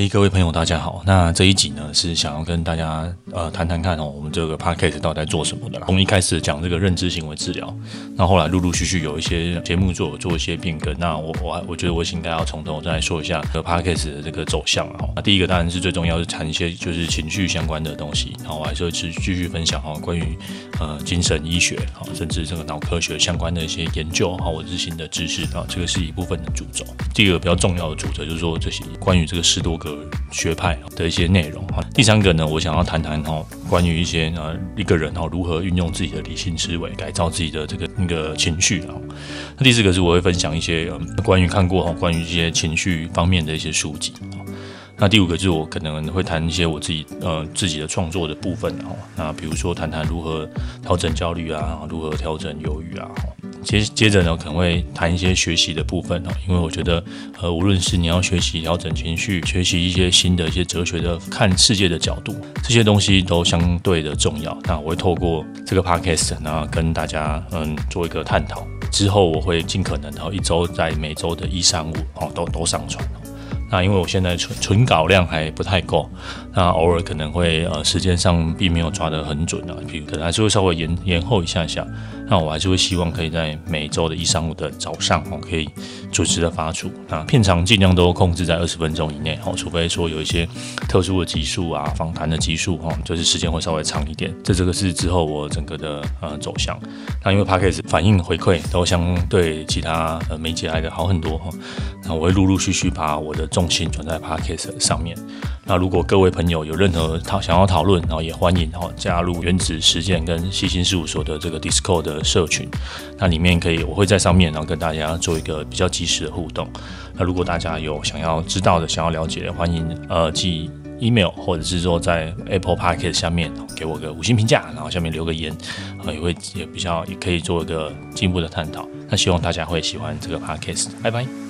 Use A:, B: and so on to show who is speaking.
A: 嘿，各位朋友，大家好。那这一集呢，是想要跟大家呃谈谈看哦，我们这个 podcast 到底在做什么的啦。从一开始讲这个认知行为治疗，那后来陆陆续续有一些节目做做一些变更。那我我我觉得我应该要从头再来说一下这个 podcast 的这个走向哈。那第一个当然是最重要是谈一些就是情绪相关的东西，然后我还是会继继续分享哈关于呃精神医学哈，甚至这个脑科学相关的一些研究哈，我是新的知识啊，这个是一部分的主轴。第二个比较重要的主轴就是说这些关于这个十多个学派的一些内容哈，第三个呢，我想要谈谈哈，关于一些呃一个人哈如何运用自己的理性思维改造自己的这个那个情绪啊。那第四个是我会分享一些关于看过哈关于一些情绪方面的一些书籍。那第五个就是我可能会谈一些我自己呃自己的创作的部分啊。那比如说谈谈如何调整焦虑啊，如何调整忧郁啊。接接着呢，可能会谈一些学习的部分哦，因为我觉得，呃，无论是你要学习调整情绪，学习一些新的一些哲学的看世界的角度，这些东西都相对的重要。那我会透过这个 podcast，那跟大家嗯做一个探讨。之后我会尽可能然后一周在每周的一三五哦都都上传。那因为我现在存存稿量还不太够，那偶尔可能会呃时间上并没有抓得很准啊，比如可能还是会稍微延延后一下下。那我还是会希望可以在每周的一上午的早上哦，可以准时的发出。那片长尽量都控制在二十分钟以内哦，除非说有一些特殊的集数啊，访谈的集数哦，就是时间会稍微长一点。这这个是之后我整个的呃走向。那因为 Podcast 反应回馈都相对其他呃媒介来的好很多哈，那我会陆陆续续把我的重心转在 Podcast 上面。那如果各位朋友有任何讨想要讨论，然后也欢迎哈加入原子实践跟细心事务所的这个 Discord 的社群，那里面可以我会在上面，然后跟大家做一个比较及时的互动。那如果大家有想要知道的、想要了解的，欢迎呃寄 email 或者是说在 Apple Podcast 下面给我个五星评价，然后下面留个言，也会也比较也可以做一个进一步的探讨。那希望大家会喜欢这个 Podcast，拜拜。